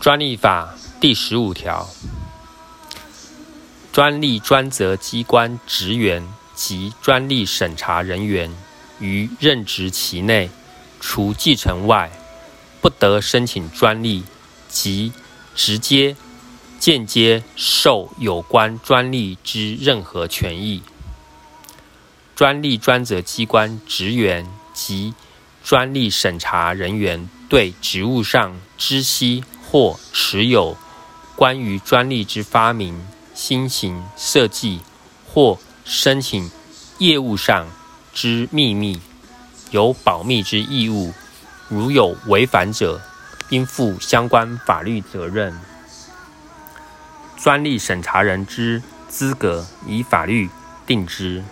专利法第十五条，专利专责机关职员及专利审查人员于任职期内，除继承外，不得申请专利及直接、间接受有关专利之任何权益。专利专责机关职员及专利审查人员对职务上知悉。或持有关于专利之发明、新型设计或申请业务上之秘密，有保密之义务。如有违反者，应负相关法律责任。专利审查人之资格，以法律定之。